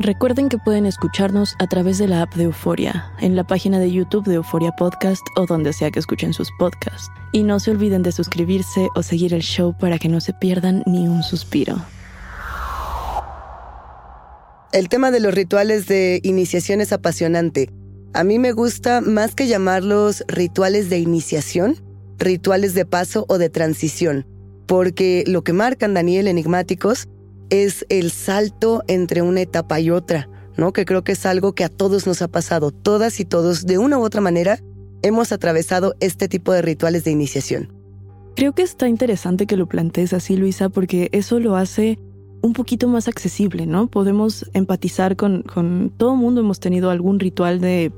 Recuerden que pueden escucharnos a través de la app de Euforia, en la página de YouTube de Euforia Podcast o donde sea que escuchen sus podcasts. Y no se olviden de suscribirse o seguir el show para que no se pierdan ni un suspiro. El tema de los rituales de iniciación es apasionante. A mí me gusta más que llamarlos rituales de iniciación, rituales de paso o de transición, porque lo que marcan Daniel Enigmáticos es el salto entre una etapa y otra, ¿no? Que creo que es algo que a todos nos ha pasado, todas y todos, de una u otra manera, hemos atravesado este tipo de rituales de iniciación. Creo que está interesante que lo plantees así, Luisa, porque eso lo hace un poquito más accesible, ¿no? Podemos empatizar con, con todo mundo, hemos tenido algún ritual de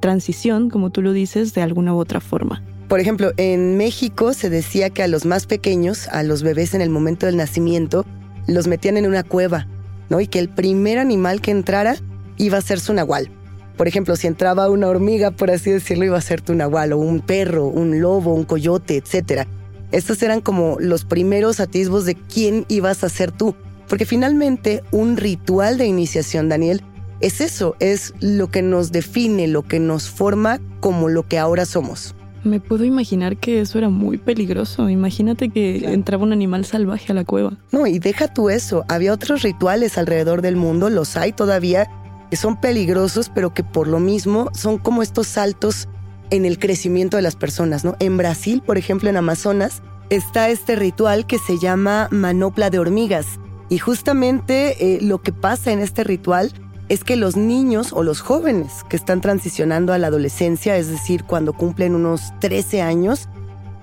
transición, como tú lo dices, de alguna u otra forma. Por ejemplo, en México se decía que a los más pequeños, a los bebés en el momento del nacimiento, los metían en una cueva, ¿no? Y que el primer animal que entrara iba a ser su nahual. Por ejemplo, si entraba una hormiga, por así decirlo, iba a ser tu nahual, o un perro, un lobo, un coyote, etc. Estos eran como los primeros atisbos de quién ibas a ser tú. Porque finalmente un ritual de iniciación, Daniel, es eso, es lo que nos define, lo que nos forma como lo que ahora somos. Me puedo imaginar que eso era muy peligroso. Imagínate que entraba un animal salvaje a la cueva. No, y deja tú eso. Había otros rituales alrededor del mundo, los hay todavía, que son peligrosos, pero que por lo mismo son como estos saltos en el crecimiento de las personas, ¿no? En Brasil, por ejemplo, en Amazonas, está este ritual que se llama manopla de hormigas. Y justamente eh, lo que pasa en este ritual es que los niños o los jóvenes que están transicionando a la adolescencia, es decir, cuando cumplen unos 13 años,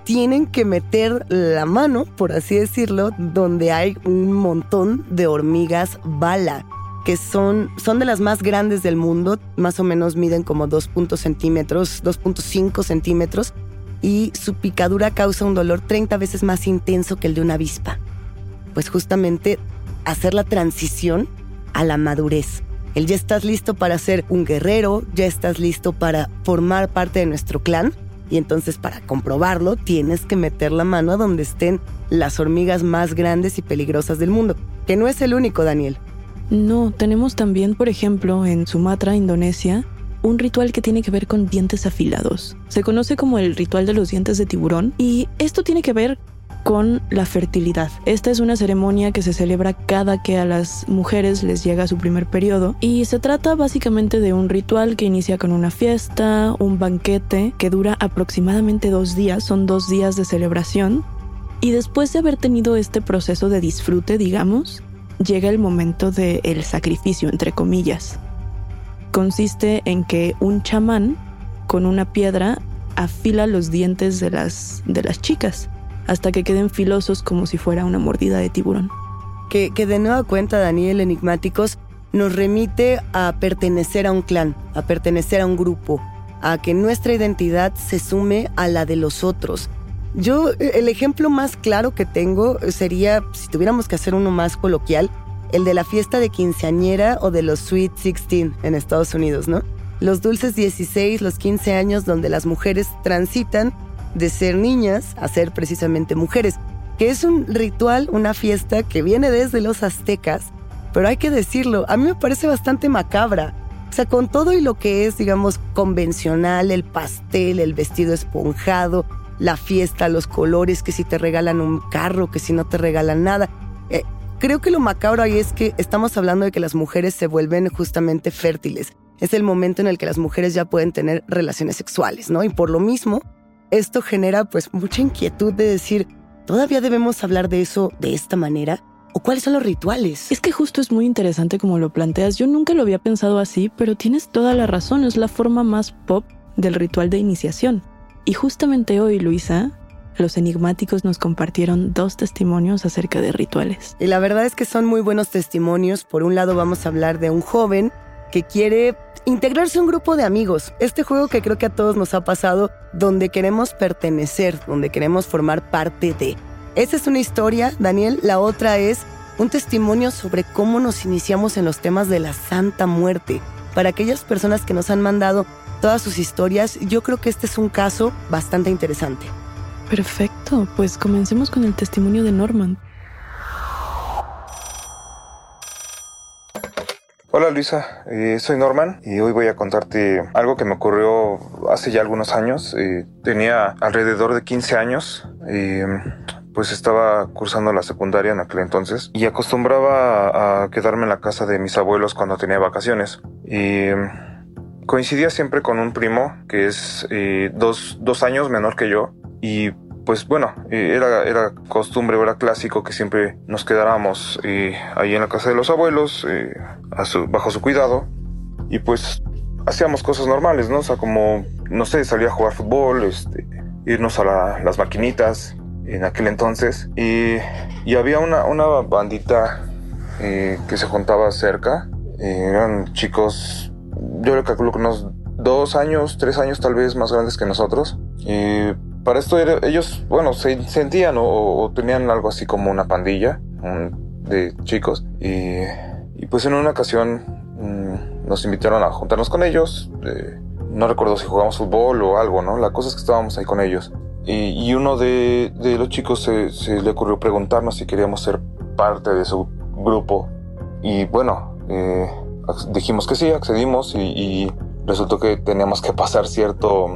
tienen que meter la mano, por así decirlo, donde hay un montón de hormigas bala, que son, son de las más grandes del mundo, más o menos miden como 2.5 centímetros, 2.5 centímetros, y su picadura causa un dolor 30 veces más intenso que el de una avispa pues justamente hacer la transición a la madurez. El ya estás listo para ser un guerrero, ya estás listo para formar parte de nuestro clan y entonces para comprobarlo tienes que meter la mano a donde estén las hormigas más grandes y peligrosas del mundo, que no es el único, Daniel. No, tenemos también, por ejemplo, en Sumatra, Indonesia, un ritual que tiene que ver con dientes afilados. Se conoce como el ritual de los dientes de tiburón y esto tiene que ver con la fertilidad. Esta es una ceremonia que se celebra cada que a las mujeres les llega su primer periodo y se trata básicamente de un ritual que inicia con una fiesta, un banquete que dura aproximadamente dos días, son dos días de celebración y después de haber tenido este proceso de disfrute, digamos, llega el momento del sacrificio, entre comillas. Consiste en que un chamán con una piedra afila los dientes de las, de las chicas hasta que queden filosos como si fuera una mordida de tiburón. Que, de nueva cuenta, Daniel Enigmáticos, nos remite a pertenecer a un clan, a pertenecer a un grupo, a que nuestra identidad se sume a la de los otros. Yo, el ejemplo más claro que tengo sería, si tuviéramos que hacer uno más coloquial, el de la fiesta de quinceañera o de los Sweet 16 en Estados Unidos, ¿no? Los dulces 16, los 15 años donde las mujeres transitan de ser niñas a ser precisamente mujeres, que es un ritual, una fiesta que viene desde los aztecas, pero hay que decirlo, a mí me parece bastante macabra. O sea, con todo y lo que es, digamos, convencional, el pastel, el vestido esponjado, la fiesta, los colores, que si te regalan un carro, que si no te regalan nada. Eh, creo que lo macabro ahí es que estamos hablando de que las mujeres se vuelven justamente fértiles. Es el momento en el que las mujeres ya pueden tener relaciones sexuales, ¿no? Y por lo mismo, esto genera pues mucha inquietud de decir, ¿todavía debemos hablar de eso de esta manera? ¿O cuáles son los rituales? Es que justo es muy interesante como lo planteas. Yo nunca lo había pensado así, pero tienes toda la razón. Es la forma más pop del ritual de iniciación. Y justamente hoy, Luisa, los enigmáticos nos compartieron dos testimonios acerca de rituales. Y la verdad es que son muy buenos testimonios. Por un lado vamos a hablar de un joven que quiere integrarse a un grupo de amigos. Este juego que creo que a todos nos ha pasado, donde queremos pertenecer, donde queremos formar parte de. Esa es una historia, Daniel. La otra es un testimonio sobre cómo nos iniciamos en los temas de la Santa Muerte. Para aquellas personas que nos han mandado todas sus historias, yo creo que este es un caso bastante interesante. Perfecto, pues comencemos con el testimonio de Norman. Hola Luisa, eh, soy Norman y hoy voy a contarte algo que me ocurrió hace ya algunos años. Eh, tenía alrededor de 15 años. y pues estaba cursando la secundaria en aquel entonces y acostumbraba a quedarme en la casa de mis abuelos cuando tenía vacaciones. Y coincidía siempre con un primo que es eh, dos, dos años menor que yo y pues bueno, eh, era, era costumbre, era clásico que siempre nos quedáramos eh, ahí en la casa de los abuelos, eh, bajo su cuidado, y pues hacíamos cosas normales, ¿no? O sea, como, no sé, salía a jugar fútbol, este, irnos a las maquinitas en aquel entonces, y, y había una, una bandita que se juntaba cerca, eran chicos, yo le calculo que unos dos años, tres años tal vez más grandes que nosotros, y para esto ellos, bueno, se sentían o, tenían algo así como una pandilla de chicos. Y, pues en una ocasión mm, nos invitaron a juntarnos con ellos. no recuerdo si jugamos fútbol o algo, ¿no? La cosa es que estábamos ahí con ellos. Y, uno de, los chicos se, le ocurrió preguntarnos si queríamos ser parte de su grupo. Y bueno, eh, dijimos que sí, accedimos y, y resultó que teníamos que pasar cierto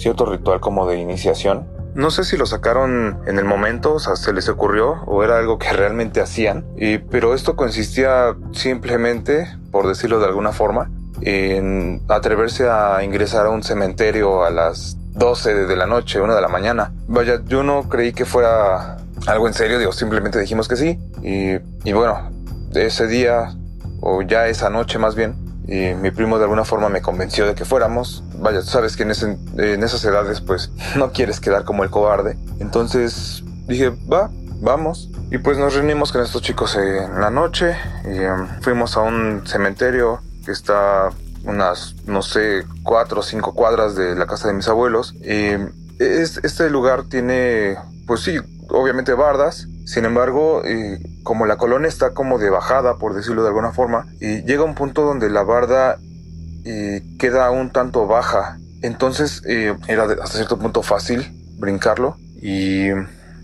cierto ritual como de iniciación. No sé si lo sacaron en el momento, o sea, se les ocurrió o era algo que realmente hacían, pero esto consistía simplemente, por decirlo de alguna forma, en atreverse a ingresar a un cementerio a las 12 de la noche, 1 de la mañana. Vaya, yo no creí que fuera algo en serio, digo, simplemente dijimos que sí, y bueno, ese día, o ya esa noche más bien, y mi primo de alguna forma me convenció de que fuéramos. Vaya, tú sabes que en, en esas edades pues no quieres quedar como el cobarde. Entonces dije, va, vamos. Y pues nos reunimos con estos chicos en la noche y em, fuimos a un cementerio que está unas, no sé, cuatro o cinco cuadras de la casa de mis abuelos. Y este lugar tiene, pues sí, obviamente bardas, Sin embargo, eh, como la colonia está como de bajada, por decirlo de alguna forma, y llega un punto donde la barda eh, queda un tanto baja. Entonces eh, era hasta cierto punto fácil brincarlo y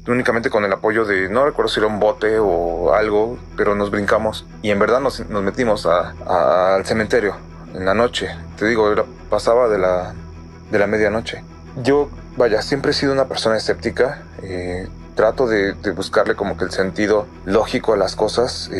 únicamente con el apoyo de, no recuerdo si era un bote o algo, pero nos brincamos y en verdad nos, metimos al cementerio en la noche. Te digo, era, pasaba de la, de la medianoche. Yo, vaya, siempre he sido una persona escéptica. Eh, trato de, buscarle como que el sentido lógico a las cosas.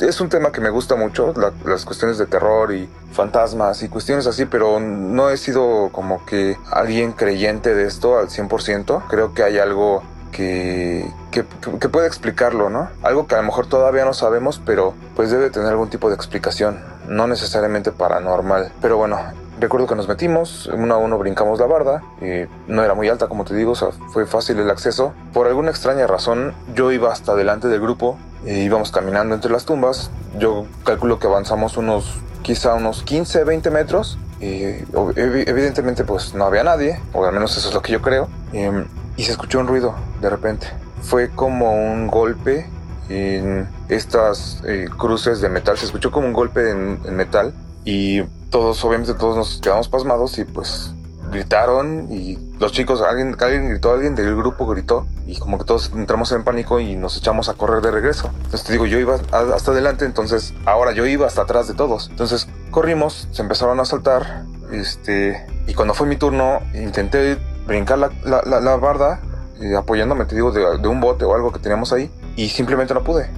es un tema que me gusta mucho, las cuestiones de terror y fantasmas y cuestiones así, pero no he sido como que alguien creyente de esto al 100%. Creo que hay algo que, que, que, puede explicarlo, ¿no? Algo que a lo mejor todavía no sabemos, pero pues debe tener algún tipo de explicación, no necesariamente paranormal. Pero bueno, recuerdo que nos metimos, uno a uno brincamos la barda, y no era muy alta como te digo, o sea, fue fácil el acceso. Por alguna extraña razón, yo iba hasta delante del grupo, e íbamos caminando entre las tumbas, yo calculo que avanzamos unos, quizá unos 15, 20 metros, y evidentemente pues no había nadie, o al menos eso es lo que yo creo. Y se escuchó un ruido de repente. Fue como un golpe en estas eh, cruces de metal. Se escuchó como un golpe en, metal y todos, obviamente todos nos quedamos pasmados y pues gritaron y los chicos, alguien, alguien gritó, alguien del grupo gritó y como que todos entramos en pánico y nos echamos a correr de regreso. Entonces te digo, yo iba hasta adelante, entonces ahora yo iba hasta atrás de todos. Entonces corrimos, se empezaron a saltar, este, y cuando fue mi turno intenté brincar la, la, la, barda, eh, apoyándome, te digo, de, de, un bote o algo que teníamos ahí, y simplemente no pude.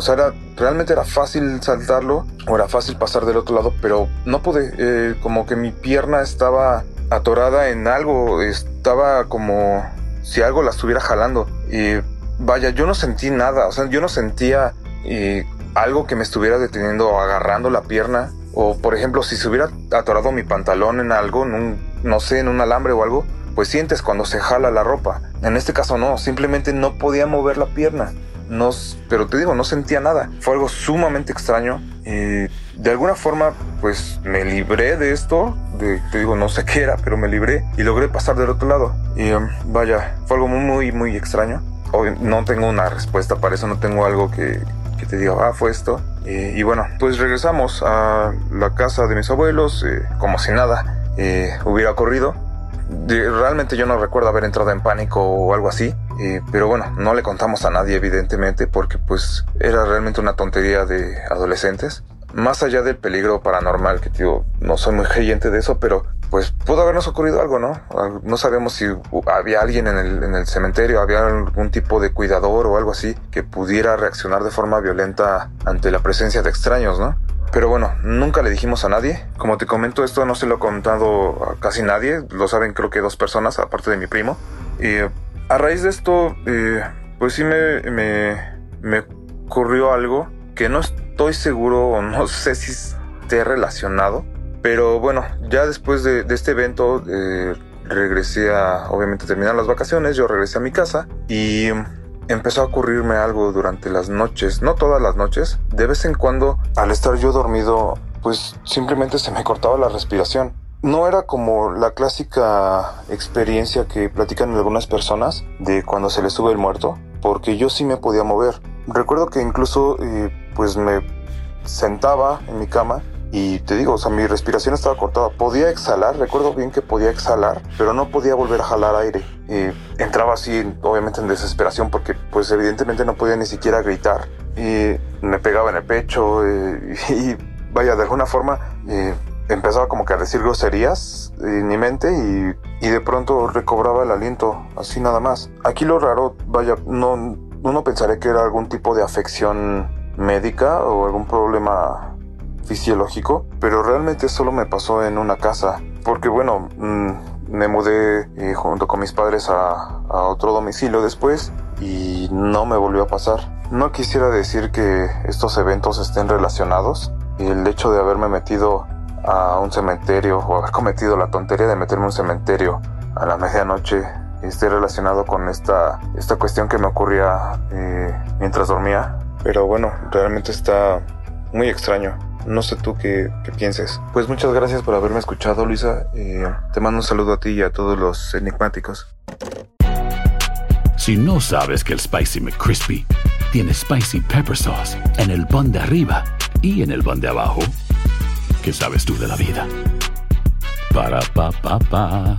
O sea, era, realmente era fácil saltarlo, o era fácil pasar del otro lado, pero no pude. Eh, como que mi pierna estaba atorada en algo, estaba como si algo la estuviera jalando. Y vaya, yo no sentí nada, o sea, yo no sentía eh, algo que me estuviera deteniendo o agarrando la pierna. O por ejemplo, si se hubiera atorado mi pantalón en algo, en un, no sé, en un alambre o algo, pues sientes cuando se jala la ropa. En este caso no, simplemente no podía mover la pierna. No, pero te digo, no sentía nada. Fue algo sumamente extraño. Y de alguna forma, pues me libré de esto. De, te digo, no sé qué era, pero me libré y logré pasar del otro lado. Y um, vaya, fue algo muy, muy extraño. Hoy no tengo una respuesta para eso, no tengo algo que, que te diga, ah, fue esto. y bueno, pues regresamos a la casa de mis abuelos, eh, como si nada eh, hubiera ocurrido realmente yo no recuerdo haber entrado en pánico o algo así, eh, pero bueno, no le contamos a nadie evidentemente porque pues era realmente una tontería de adolescentes. Más allá del peligro paranormal, que digo, no soy muy creyente de eso, pero pues pudo habernos ocurrido algo, ¿no? No sabemos si había alguien en el, en el cementerio, había algún tipo de cuidador o algo así que pudiera reaccionar de forma violenta ante la presencia de extraños, ¿no? Pero bueno, nunca le dijimos a nadie. Como te comento, esto no se lo he contado a casi nadie. Lo saben creo que dos personas, aparte de mi primo. Y a raíz de esto, eh, pues sí me, me, ocurrió algo que no estoy seguro o no sé si esté relacionado. Pero bueno, ya después de, este evento, eh, regresé a, obviamente, terminar las vacaciones. Yo regresé a mi casa y empezó a ocurrirme algo durante las noches, no todas las noches, de vez en cuando, al estar yo dormido, pues simplemente se me cortaba la respiración. No era como la clásica experiencia que platican algunas personas de cuando se les sube el muerto, porque yo sí me podía mover. Recuerdo que incluso eh, pues me sentaba en mi cama y te digo, o sea, mi respiración estaba cortada. Podía exhalar, recuerdo bien que podía exhalar, pero no podía volver a jalar aire. Y entraba así, obviamente en desesperación, porque pues evidentemente no podía ni siquiera gritar. Y me pegaba en el pecho eh, y, vaya, de alguna forma eh, empezaba como que a decir groserías en mi mente y, y de pronto recobraba el aliento, así nada más. Aquí lo raro, vaya, no, uno pensaría que era algún tipo de afección médica o algún problema fisiológico, pero realmente solo me pasó en una casa, porque bueno, mm, me mudé eh, junto con mis padres a, otro domicilio después y no me volvió a pasar. No quisiera decir que estos eventos estén relacionados. El hecho de haberme metido a un cementerio o haber cometido la tontería de meterme a un cementerio a la medianoche esté relacionado con esta, esta cuestión que me ocurría eh, mientras dormía. Pero bueno, realmente está muy extraño. No sé tú qué, pienses. Pues muchas gracias por haberme escuchado, Luisa. te mando un saludo a ti y a todos los enigmáticos. si no sabes que el Spicy McCrispy tiene Spicy Pepper Sauce en el pan de arriba y en el pan de abajo, ¿qué sabes tú de la vida? Para, pa, pa, pa.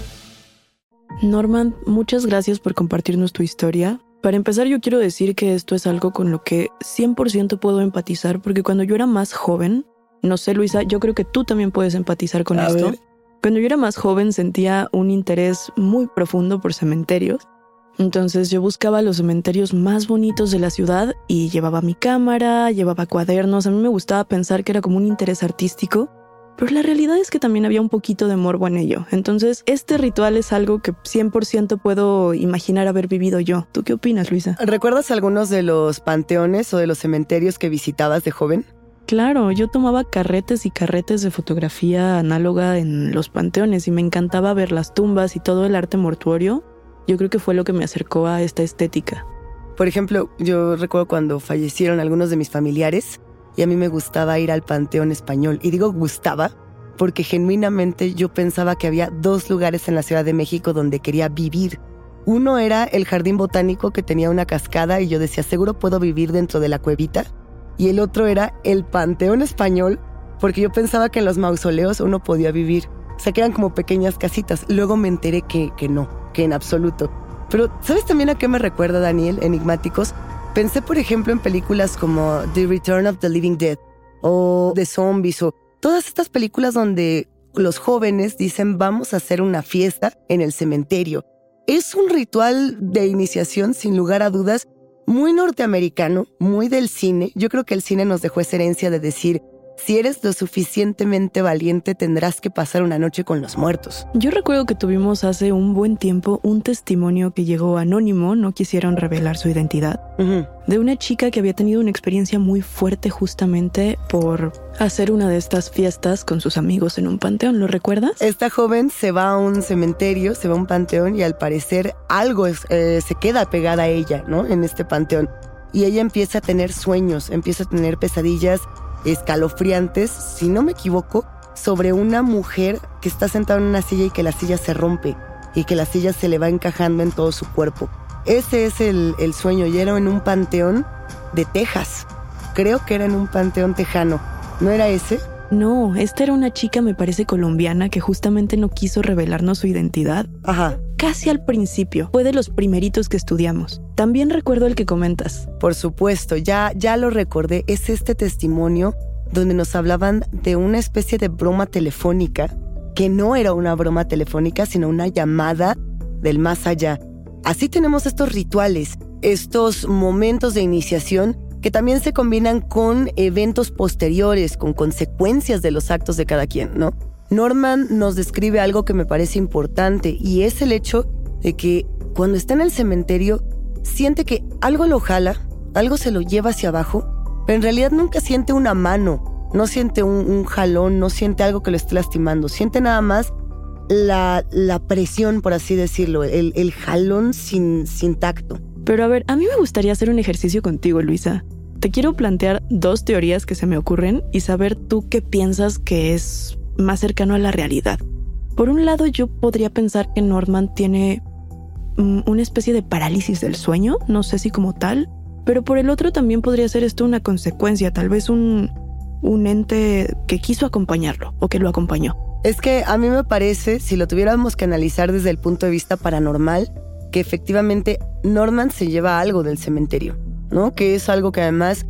Norman, muchas gracias por compartirnos tu historia. Para empezar, yo quiero decir que esto es algo con lo que 100% puedo empatizar, porque cuando yo era más joven, no sé, Luisa, yo creo que tú también puedes empatizar con A esto. ver. Cuando yo era más joven sentía un interés muy profundo por cementerios. Entonces yo buscaba los cementerios más bonitos de la ciudad y llevaba mi cámara, llevaba cuadernos. A mí me gustaba pensar que era como un interés artístico, pero la realidad es que también había un poquito de morbo en ello. Entonces este ritual es algo que 100% puedo imaginar haber vivido yo. ¿Tú qué opinas, Luisa? ¿Recuerdas algunos de los panteones o de los cementerios que visitabas de joven? Claro, yo tomaba carretes y carretes de fotografía análoga en los panteones y me encantaba ver las tumbas y todo el arte mortuorio. Yo creo que fue lo que me acercó a esta estética. Por ejemplo, yo recuerdo cuando fallecieron algunos de mis familiares y a mí me gustaba ir al Panteón Español. Y digo gustaba porque genuinamente yo pensaba que había dos lugares en la Ciudad de México donde quería vivir. Uno era el Jardín Botánico que tenía una cascada y yo decía, seguro puedo vivir dentro de la cuevita. Y el otro era el Panteón Español porque yo pensaba que en los mausoleos uno podía vivir. O sea, que eran como pequeñas casitas. Luego me enteré que, que no, que en absoluto. Pero, ¿sabes también a qué me recuerda Daniel, Enigmáticos? Pensé, por ejemplo, en películas como The Return of the Living Dead o The Zombies o todas estas películas donde los jóvenes dicen vamos a hacer una fiesta en el cementerio. Es un ritual de iniciación, sin lugar a dudas, muy norteamericano, muy del cine. Yo creo que el cine nos dejó esa herencia de decir, si eres lo suficientemente valiente tendrás que pasar una noche con los muertos. Yo recuerdo que tuvimos hace un buen tiempo un testimonio que llegó anónimo, no quisieron revelar su identidad, de una chica que había tenido una experiencia muy fuerte justamente por hacer una de estas fiestas con sus amigos en un panteón, ¿lo recuerdas? Esta joven se va a un cementerio, se va a un panteón y al parecer algo eh, se queda pegada a ella, ¿no? En este panteón. Y ella empieza a tener sueños, empieza a tener pesadillas escalofriantes, si no me equivoco, sobre una mujer que está sentada en una silla y que la silla se rompe y que la silla se le va encajando en todo su cuerpo. Ese es el, el sueño y era en un panteón de Texas. Creo que era en un panteón tejano. ¿No era ese? No, esta era una chica, me parece colombiana, que justamente no quiso revelarnos su identidad. Ajá. Casi al principio, fue de los primeritos que estudiamos. También recuerdo el que comentas. Por supuesto, ya, ya lo recordé, es este testimonio donde nos hablaban de una especie de broma telefónica, que no era una broma telefónica, sino una llamada del más allá. Así tenemos estos rituales, estos momentos de iniciación que también se combinan con eventos posteriores, con consecuencias de los actos de cada quien, ¿no? Norman nos describe algo que me parece importante y es el hecho de que cuando está en el cementerio siente que algo lo jala, algo se lo lleva hacia abajo, pero en realidad nunca siente una mano, no siente un, un jalón, no siente algo que lo esté lastimando, siente nada más la, la presión, por así decirlo, el, el jalón sin, sin tacto. Pero a ver, a mí me gustaría hacer un ejercicio contigo, Luisa. Te quiero plantear dos teorías que se me ocurren y saber tú qué piensas que es más cercano a la realidad. Por un lado, yo podría pensar que Norman tiene mm, una especie de parálisis del sueño, no sé si como tal, pero por el otro también podría ser esto una consecuencia, tal vez un, un ente que quiso acompañarlo o que lo acompañó. Es que a mí me parece, si lo tuviéramos que analizar desde el punto de vista paranormal, que efectivamente Norman se lleva algo del cementerio, ¿no? Que es algo que además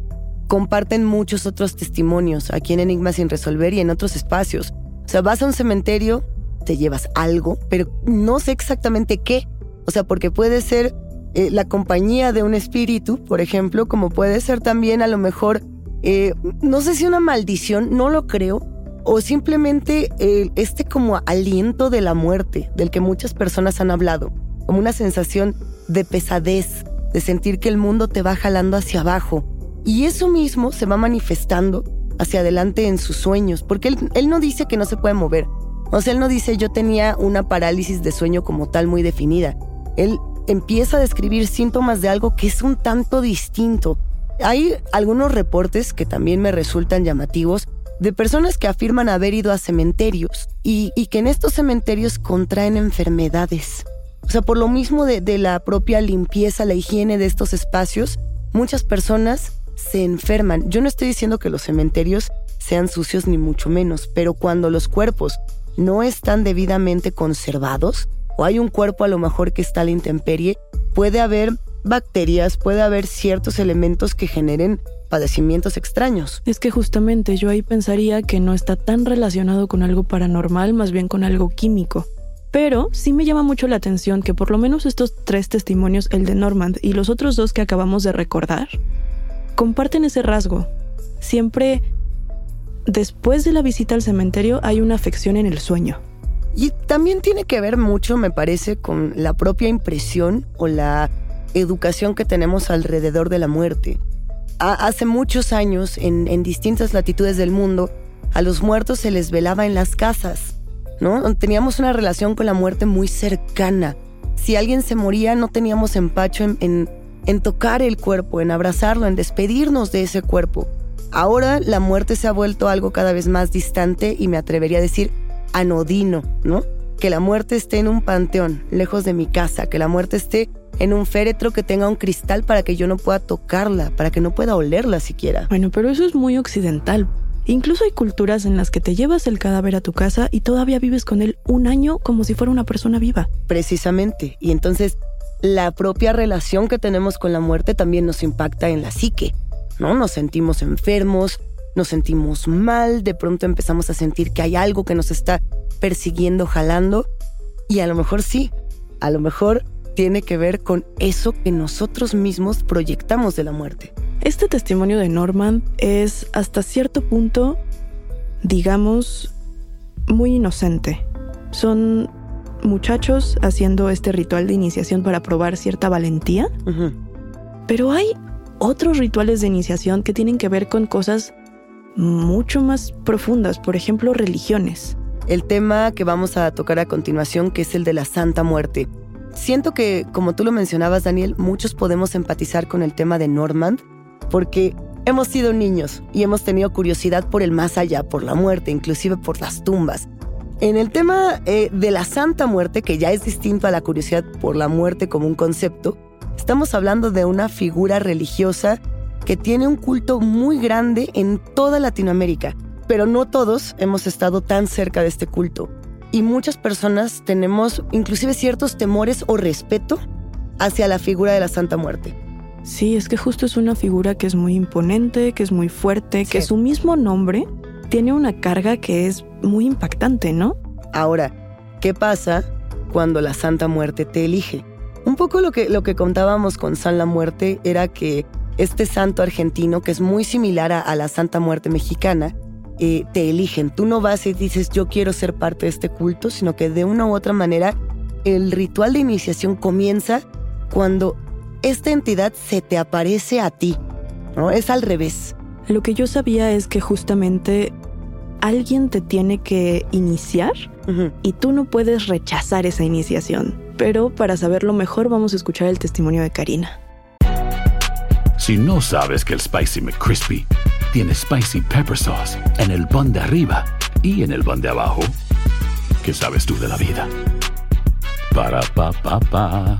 comparten muchos otros testimonios aquí en Enigma sin resolver y en otros espacios. Sea, vas a un cementerio, te llevas algo, pero no sé exactamente qué. O sea, porque puede ser eh, la compañía de un espíritu, por ejemplo, como puede ser también a lo mejor, eh, no sé si una maldición, no lo creo, o simplemente este como aliento de la muerte, del que muchas personas han hablado, como una sensación de pesadez, de sentir que el mundo te va jalando hacia abajo. Y eso mismo se va manifestando hacia adelante en sus sueños, porque él, no dice que no se puede mover. O sea, él no dice yo tenía una parálisis de sueño como tal muy definida. Él empieza a describir síntomas de algo que es un tanto distinto. Hay algunos reportes que también me resultan llamativos de personas que afirman haber ido a cementerios y, que en estos cementerios contraen enfermedades. O sea, por lo mismo de la propia limpieza, la higiene de estos espacios, muchas personas se enferman. Yo no estoy diciendo que los cementerios sean sucios ni mucho menos, pero cuando los cuerpos no están debidamente conservados, o hay un cuerpo a lo mejor que está a la intemperie, puede haber bacterias, puede haber ciertos elementos que generen padecimientos extraños. Es que justamente yo ahí pensaría que no está tan relacionado con algo paranormal, más bien con algo químico. Pero sí me llama mucho la atención que por lo menos estos tres testimonios, el de Normand y los otros dos que acabamos de recordar, comparten ese rasgo. Siempre después de la visita al cementerio hay una afección en el sueño. Y también tiene que ver mucho, me parece, con la propia impresión o la educación que tenemos alrededor de la muerte hace muchos años, en, distintas latitudes del mundo, a los muertos se les velaba en las casas, ¿no? Teníamos una relación con la muerte muy cercana. Si alguien se moría, no teníamos empacho en tocar el cuerpo, en abrazarlo, en despedirnos de ese cuerpo. Ahora la muerte se ha vuelto algo cada vez más distante y me atrevería a decir anodino, ¿no? Que la muerte esté en un panteón, lejos de mi casa, que la muerte esté en un féretro que tenga un cristal para que yo no pueda tocarla, para que no pueda olerla siquiera. Bueno, pero eso es muy occidental. Incluso hay culturas en las que te llevas el cadáver a tu casa y todavía vives con él un año como si fuera una persona viva. Precisamente. Y entonces la propia relación que tenemos con la muerte también nos impacta en la psique, ¿no? Nos sentimos enfermos, nos sentimos mal, de pronto empezamos a sentir que hay algo que nos está persiguiendo, jalando. Y a lo mejor sí, a lo mejor tiene que ver con eso que nosotros mismos proyectamos de la muerte. Este testimonio de Norman es hasta cierto punto, digamos, muy inocente. Son muchachos haciendo este ritual de iniciación para probar cierta valentía, pero hay otros rituales de iniciación que tienen que ver con cosas mucho más profundas, por ejemplo, religiones. El tema que vamos a tocar a continuación, que es el de la Santa Muerte. Siento que, como tú lo mencionabas, Daniel, muchos podemos empatizar con el tema de Normand, porque hemos sido niños y hemos tenido curiosidad por el más allá, por la muerte, inclusive por las tumbas. En el tema eh, de la Santa Muerte, que ya es distinto a la curiosidad por la muerte como un concepto, estamos hablando de una figura religiosa que tiene un culto muy grande en toda Latinoamérica, pero no todos hemos estado tan cerca de este culto y muchas personas tenemos inclusive ciertos temores o respeto hacia la figura de la Santa Muerte. Sí, es que justo es una figura que es muy imponente, que es muy fuerte, que su mismo nombre tiene una carga que es muy impactante, ¿no? Ahora, ¿qué pasa cuando la Santa Muerte te elige? Un poco lo que, lo que contábamos con San la Muerte era que este santo argentino, que es muy similar a la Santa Muerte mexicana, eh, te eligen. Tú no vas y dices yo quiero ser parte de este culto, sino que de una u otra manera el ritual de iniciación comienza cuando esta entidad se te aparece a ti. ¿no? Es al revés. Lo que yo sabía es que justamente alguien te tiene que iniciar y tú no puedes rechazar esa iniciación. Pero para saberlo mejor vamos a escuchar el testimonio de Karina. Si no sabes que el Spicy McCrispy tiene Spicy Pepper Sauce en el pan de arriba y en el pan de abajo, ¿qué sabes tú de la vida? Para, pa, pa, pa.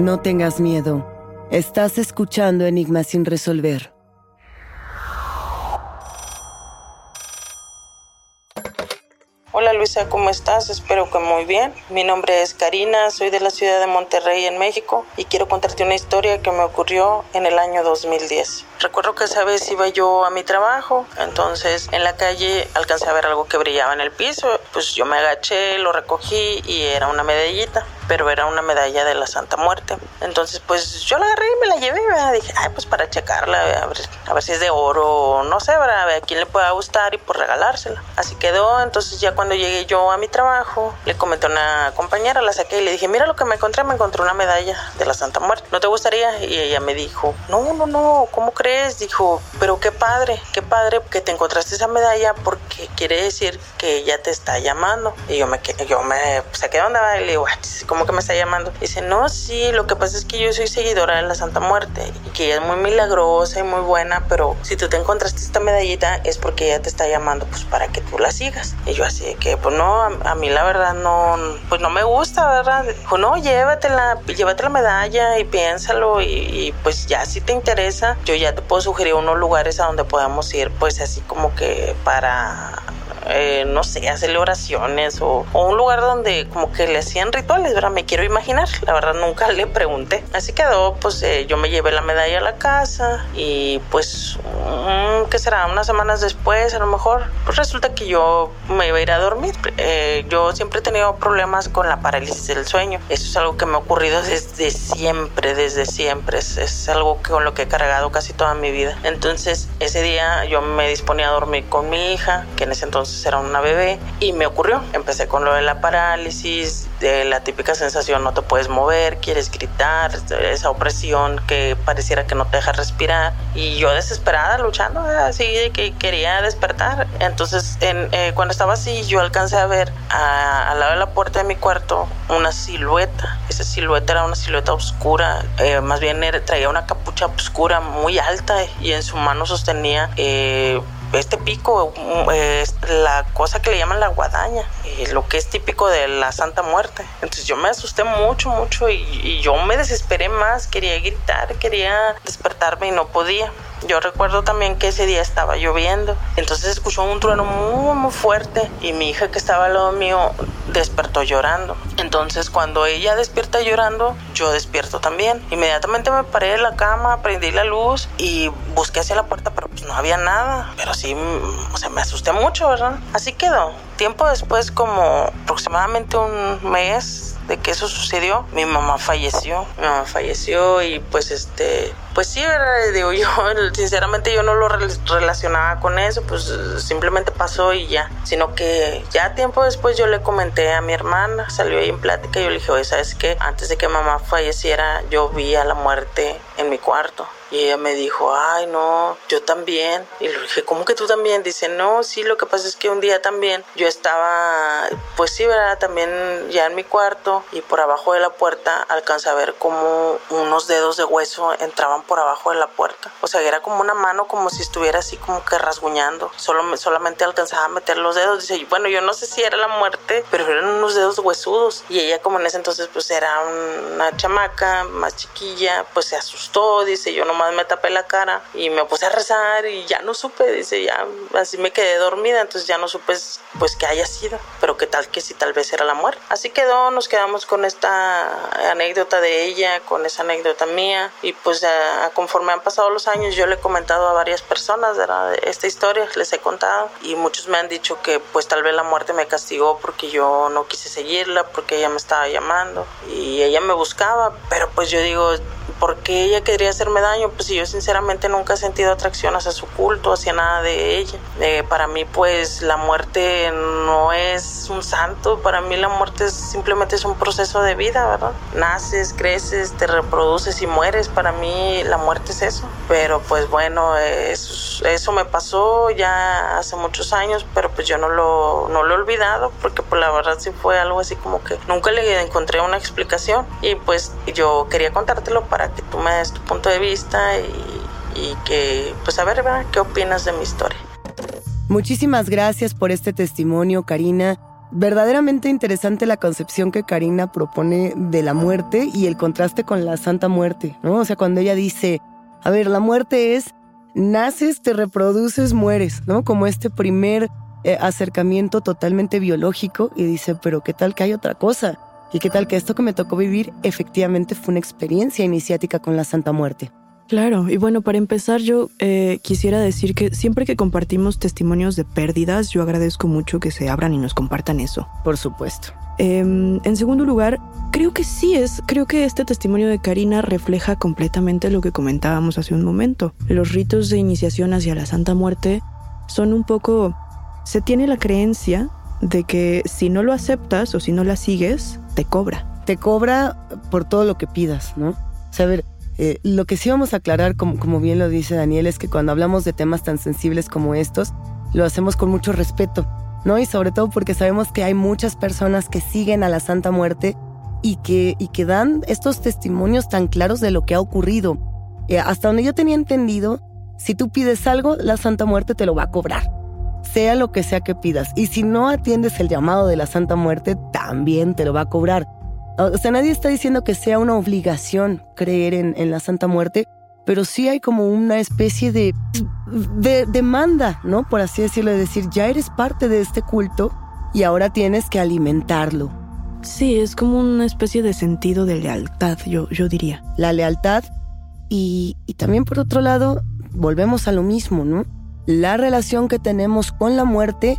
No tengas miedo. Estás escuchando Enigmas sin resolver. Hola Luisa, ¿cómo estás? Espero que muy bien. Mi nombre es Karina, soy de la ciudad de Monterrey, en México, y quiero contarte una historia que me ocurrió en el año 2010. Recuerdo que esa vez iba yo a mi trabajo, entonces en la calle alcancé a ver algo que brillaba en el piso, pues yo me agaché, lo recogí y era una medallita, pero era una medalla de la Santa Muerte. Entonces pues yo la agarré y me la llevé, ¿verdad? dije, ay pues para checarla, a ver, a ver si es de oro no sé, ¿verdad? a ver a quién le pueda gustar y por regalársela. Así quedó, entonces ya cuando llegué yo a mi trabajo, le comenté a una compañera, la saqué y le dije, mira lo que me encontré, me encontré una medalla de la Santa Muerte, ¿no te gustaría? Y ella me dijo, no, no, no, ¿cómo crees? Dijo, pero qué padre, qué padre que te encontraste esa medalla porque quiere decir que ella te está llamando. Y yo me, yo me saqué onda y le digo, ¿cómo que me está llamando? dice, no, sí, lo que pasa es que yo soy seguidora de la Santa Muerte y que ella es muy milagrosa y muy buena, pero si tú te encontraste esta medallita es porque ella te está llamando pues para que tú la sigas. Y yo así de que, pues no, a, mí la verdad no, pues no me gusta, ¿verdad? Dijo, no, llévatela, llévate la medalla y piénsalo y, y pues ya si te interesa, yo ya te puedo sugerir unos lugares a donde podamos ir, pues así como que para eh, no sé, hacerle oraciones o, un lugar donde como que le hacían rituales, ¿verdad? Me quiero imaginar, la verdad nunca le pregunté. Así quedó, pues eh, yo me llevé la medalla a la casa y pues, mm, ¿qué será? Unas semanas después a lo mejor, pues resulta que yo me iba a ir a dormir. Eh, yo siempre he tenido problemas con la parálisis del sueño. Eso es algo que me ha ocurrido desde siempre, desde siempre. Es, es algo con lo que he cargado casi toda mi vida. Entonces, ese día yo me disponía a dormir con mi hija, que en ese entonces era una bebé y me ocurrió. Empecé con lo de la parálisis, de la típica sensación no te puedes mover, quieres gritar, esa opresión que pareciera que no te deja respirar y yo desesperada luchando así de que quería despertar. Entonces en, eh, cuando estaba así yo alcancé a ver al lado de la puerta de mi cuarto una silueta. Esa silueta era una silueta oscura, eh, más bien traía una capucha oscura muy alta y en su mano sostenía eh, este pico es la cosa que le llaman la guadaña, lo que es típico de la Santa Muerte. Entonces yo me asusté mucho, mucho y, y yo me desesperé más, quería gritar, quería despertarme y no podía. Yo recuerdo también que ese día estaba lloviendo, entonces escuchó un trueno muy, fuerte y mi hija que estaba al lado mío despertó llorando. Entonces cuando ella despierta llorando, yo despierto también. Inmediatamente me paré de la cama, prendí la luz y busqué hacia la puerta, pero pues no había nada. Pero sí, o sea, me asusté mucho, ¿verdad? Así quedó. Tiempo después, como aproximadamente un mes, de que eso sucedió, mi mamá falleció. Mi mamá falleció y pues este, pues sí, digo yo, sinceramente yo no lo relacionaba con eso, pues simplemente pasó y ya. Sino que ya tiempo después yo le comenté a mi hermana, salió ahí en plática y yo le dije, ¿sabes qué? Antes de que mamá falleciera, yo vi a la muerte en mi cuarto. Y ella me dijo, ay, no, yo también. Y le dije, ¿cómo que tú también? Dice, no, sí, lo que pasa es que un día también yo estaba, pues sí, ¿verdad? También ya en mi cuarto y por abajo de la puerta alcanza a ver como unos dedos de hueso entraban por abajo de la puerta. O sea, era como una mano como si estuviera así como que rasguñando. Solo, solamente alcanzaba a meter los dedos. Dice, bueno, yo no sé si era la muerte, pero eran unos dedos huesudos. Y ella como en ese entonces pues era una chamaca más chiquilla, pues se asustó, dice, yo nomás me tapé la cara y me puse a rezar y ya no supe, dice, ya así me quedé dormida, entonces ya no supe pues que haya sido, pero qué tal que si tal vez era la muerte. Así quedó, nos quedamos con esta anécdota de ella, con esa anécdota mía y pues conforme han pasado los años yo le he comentado a varias personas de esta historia, les he contado y muchos me han dicho que pues tal vez la muerte me castigó porque yo no quise seguirla, porque ella me estaba llamando y ella me buscaba, pero pues yo digo, ¿por qué ella quería hacerme daño? Pues yo sinceramente nunca he sentido atracción hacia su culto, hacia nada de ella. Eh, para mí pues la muerte no es un santo, para mí la muerte simplemente es un proceso de vida, ¿verdad? Naces, creces, te reproduces y mueres, para mí la muerte es eso. Pero pues bueno, eso, eso me pasó ya hace muchos años, pero pues yo no lo, no lo he olvidado porque pues la verdad sí fue algo así como que nunca le encontré una explicación y pues yo quería contártelo para que tú me des tu punto de vista y, que, pues a ver, ¿qué opinas de mi historia? Muchísimas gracias por este testimonio, Karina. Verdaderamente interesante la concepción que Karina propone de la muerte y el contraste con la Santa Muerte, ¿no? O sea, cuando ella dice, a ver, la muerte es, naces, te reproduces, mueres, ¿no? Como este primer eh, acercamiento totalmente biológico y dice, pero ¿qué tal que hay otra cosa? ¿Y qué tal que esto que me tocó vivir efectivamente fue una experiencia iniciática con la Santa Muerte? Claro, y bueno, para empezar yo eh, quisiera decir que siempre que compartimos testimonios de pérdidas, yo agradezco mucho que se abran y nos compartan eso. Por supuesto. Em, en segundo lugar, creo que sí es, creo que este testimonio de Karina refleja completamente lo que comentábamos hace un momento. Los ritos de iniciación hacia la Santa Muerte son un poco... Se tiene la creencia de que si no lo aceptas o si no la sigues, te cobra. Te cobra por todo lo que pidas, ¿no? O sea, a ver, eh, lo que sí vamos a aclarar, como, bien lo dice Daniel, es que cuando hablamos de temas tan sensibles como estos, lo hacemos con mucho respeto, ¿no? Y sobre todo porque sabemos que hay muchas personas que siguen a la Santa Muerte y que, y que dan estos testimonios tan claros de lo que ha ocurrido. Eh, hasta donde yo tenía entendido, si tú pides algo, la Santa Muerte te lo va a cobrar sea lo que sea que pidas. Y si no atiendes el llamado de la Santa Muerte, también te lo va a cobrar. O sea, nadie está diciendo que sea una obligación creer en, la Santa Muerte, pero sí hay como una especie de, de demanda, ¿no? Por así decirlo, de decir, ya eres parte de este culto y ahora tienes que alimentarlo. Sí, es como una especie de sentido de lealtad, yo, yo diría. La lealtad y, y también por otro lado, volvemos a lo mismo, ¿no? la relación que tenemos con la muerte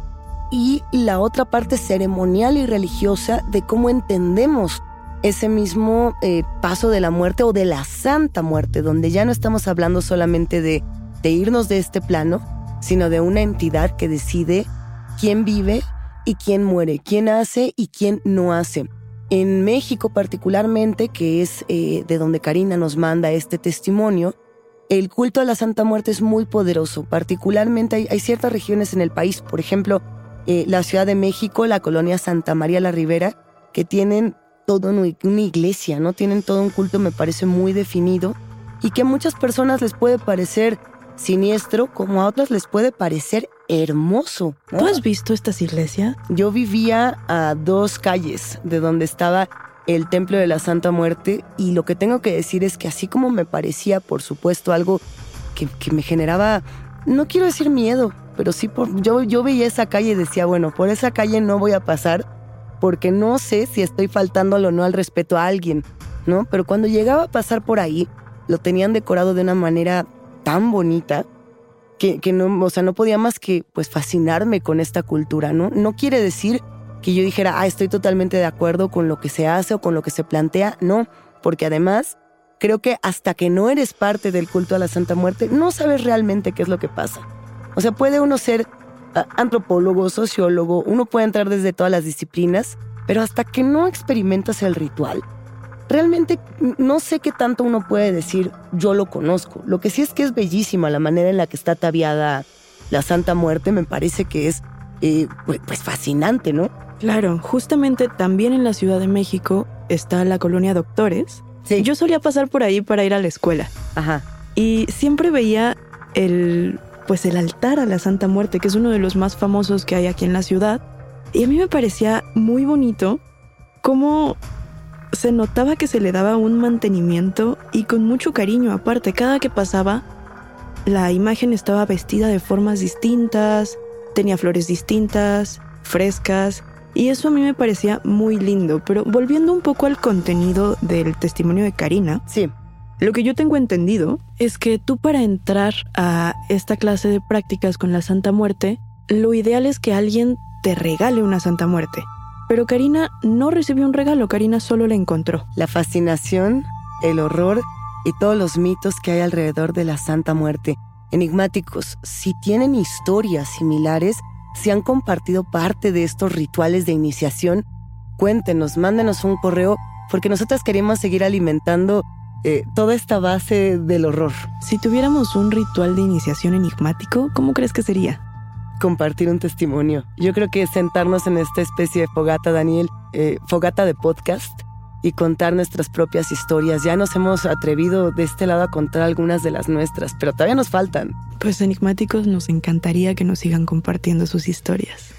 y la otra parte ceremonial y religiosa de cómo entendemos ese mismo eh, paso de la muerte o de la santa muerte, donde ya no estamos hablando solamente de, irnos de este plano, sino de una entidad que decide quién vive y quién muere, quién hace y quién no hace. En México particularmente, que es eh, de donde Karina nos manda este testimonio, el culto a la Santa Muerte es muy poderoso. Particularmente hay, ciertas regiones en el país, por ejemplo, eh, la Ciudad de México, la colonia Santa María la Ribera, que tienen todo una iglesia, ¿no? Tienen todo un culto, me parece muy definido, y que a muchas personas les puede parecer siniestro, como a otras les puede parecer hermoso. ¿Tú has visto estas iglesias? Yo vivía a dos calles de donde estaba el Templo de la Santa Muerte y lo que tengo que decir es que así como me parecía, por supuesto, algo que, me generaba, no quiero decir miedo, pero sí, por, yo, yo veía esa calle y decía, bueno, por esa calle no voy a pasar porque no sé si estoy faltando o no al respeto a alguien, ¿no? Pero cuando llegaba a pasar por ahí, lo tenían decorado de una manera tan bonita que, no, o sea, no podía más que pues fascinarme con esta cultura, ¿no? No quiere decir que yo dijera, ah, estoy totalmente de acuerdo con lo que se hace o con lo que se plantea. No, porque además creo que hasta que no eres parte del culto a la Santa Muerte, no sabes realmente qué es lo que pasa. O sea, puede uno ser antropólogo, sociólogo, uno puede entrar desde todas las disciplinas, pero hasta que no experimentas el ritual, realmente no sé qué tanto uno puede decir, yo lo conozco. Lo que sí es que es bellísima la manera en la que está ataviada la Santa Muerte, me parece que es eh, pues, pues fascinante, ¿no? Claro, justamente también en la Ciudad de México está la colonia Doctores. Sí. Yo solía pasar por ahí para ir a la escuela. Ajá. y siempre veía el pues el altar a la Santa Muerte, que es uno de los más famosos que hay aquí en la ciudad, y a mí me parecía muy bonito cómo se notaba que se le daba un mantenimiento y con mucho cariño aparte. Cada que pasaba, la imagen estaba vestida de formas distintas, tenía flores distintas, frescas, y eso a mí me parecía muy lindo. Pero volviendo un poco al contenido del testimonio de Karina. Sí. Lo que yo tengo entendido es que tú para entrar a esta clase de prácticas con la Santa Muerte, lo ideal es que alguien te regale una Santa Muerte. Pero Karina no recibió un regalo, Karina solo la encontró. La fascinación, el horror y todos los mitos que hay alrededor de la Santa Muerte. Enigmáticos, si tienen historias similares, si han compartido parte de estos rituales de iniciación, cuéntenos, mándenos un correo, porque nosotras queremos seguir alimentando eh, toda esta base del horror. Si tuviéramos un ritual de iniciación enigmático, ¿cómo crees que sería? Compartir un testimonio. Yo creo que sentarnos en esta especie de fogata, Daniel, eh, fogata de podcast, y contar nuestras propias historias. Ya nos hemos atrevido de este lado a contar algunas de las nuestras, pero todavía nos faltan. Pues enigmáticos nos encantaría que nos sigan compartiendo sus historias.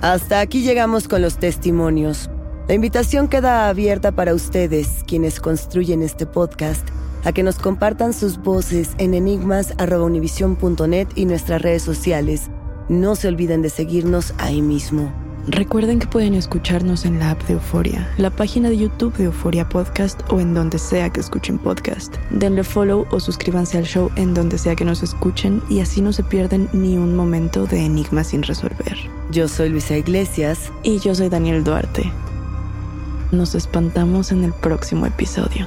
Hasta aquí llegamos con los testimonios. La invitación queda abierta para ustedes, quienes construyen este podcast, a que nos compartan sus voces en enigmas.univision.net y nuestras redes sociales. No se olviden de seguirnos ahí mismo. Recuerden que pueden escucharnos en la app de Euforia, la página de YouTube de Euforia Podcast o en donde sea que escuchen podcast. Denle follow o suscríbanse al show en donde sea que nos escuchen y así no se pierden ni un momento de enigma sin resolver. Yo soy Luisa Iglesias. Y yo soy Daniel Duarte. Nos espantamos en el próximo episodio.